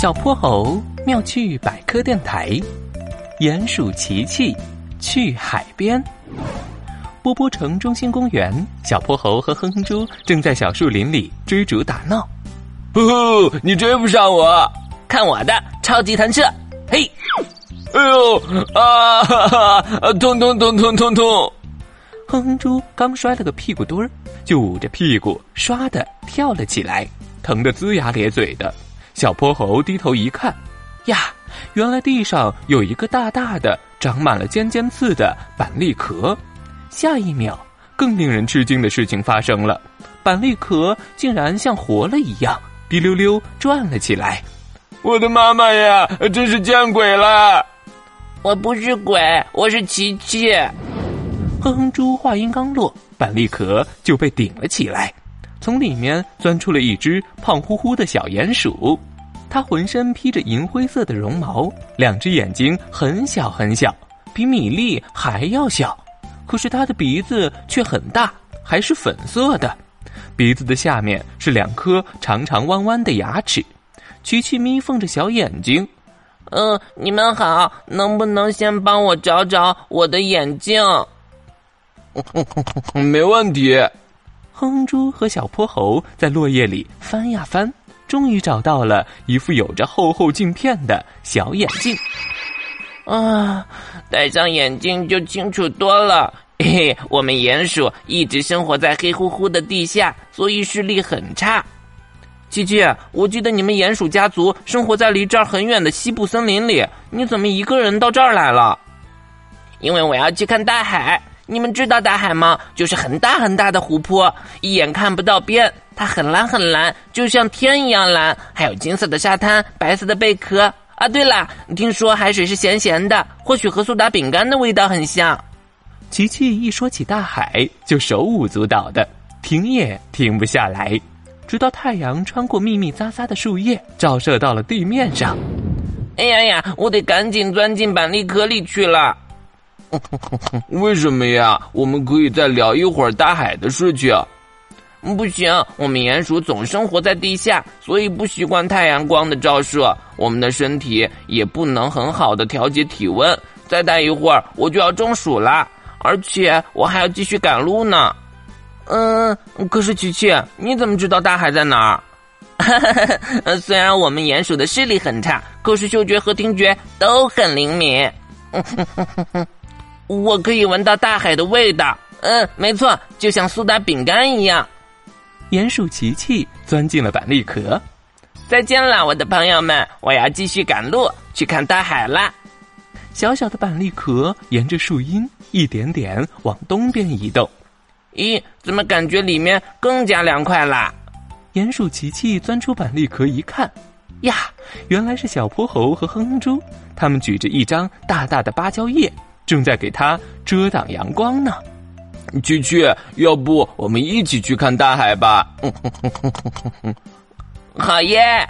小泼猴妙趣百科电台，鼹鼠琪琪去海边。波波城中心公园，小泼猴和哼哼猪正在小树林里追逐打闹。呼呼，你追不上我，看我的超级弹射！嘿，哎呦啊！哈哈，痛痛痛痛痛痛！哼哼猪刚摔了个屁股墩儿，就捂着屁股唰的跳了起来，疼得龇牙咧嘴的。小泼猴低头一看，呀，原来地上有一个大大的、长满了尖尖刺的板栗壳。下一秒，更令人吃惊的事情发生了，板栗壳竟然像活了一样，滴溜溜转了起来。我的妈妈呀，真是见鬼了！我不是鬼，我是琪琪。哼哼猪话音刚落，板栗壳就被顶了起来，从里面钻出了一只胖乎乎的小鼹鼠。它浑身披着银灰色的绒毛，两只眼睛很小很小，比米粒还要小。可是它的鼻子却很大，还是粉色的。鼻子的下面是两颗长长弯弯的牙齿。琪琪眯缝着小眼睛，嗯，你们好，能不能先帮我找找我的眼镜？没问题。哼哼猪和小泼猴在落叶里翻呀翻。终于找到了一副有着厚厚镜片的小眼镜，啊，戴上眼镜就清楚多了。嘿嘿，我们鼹鼠一直生活在黑乎乎的地下，所以视力很差。琪琪，我记得你们鼹鼠家族生活在离这儿很远的西部森林里，你怎么一个人到这儿来了？因为我要去看大海。你们知道大海吗？就是很大很大的湖泊，一眼看不到边。它很蓝很蓝，就像天一样蓝。还有金色的沙滩，白色的贝壳。啊，对了，听说海水是咸咸的，或许和苏打饼干的味道很像。琪琪一说起大海，就手舞足蹈的，停也停不下来。直到太阳穿过密密匝匝的树叶，照射到了地面上。哎呀呀，我得赶紧钻进板栗壳里去了。为什么呀？我们可以再聊一会儿大海的事情。不行，我们鼹鼠总生活在地下，所以不习惯太阳光的照射。我们的身体也不能很好的调节体温。再待一会儿，我就要中暑了，而且我还要继续赶路呢。嗯，可是琪琪，你怎么知道大海在哪儿？虽然我们鼹鼠的视力很差，可是嗅觉和听觉都很灵敏。我可以闻到大海的味道，嗯，没错，就像苏打饼干一样。鼹鼠琪琪钻进了板栗壳，再见了，我的朋友们，我要继续赶路去看大海啦。小小的板栗壳沿着树荫一点点往东边移动。咦，怎么感觉里面更加凉快啦？鼹鼠琪琪钻出板栗壳一看，呀，原来是小泼猴和哼哼猪，他们举着一张大大的芭蕉叶。正在给它遮挡阳光呢，蛐蛐，要不我们一起去看大海吧？好耶！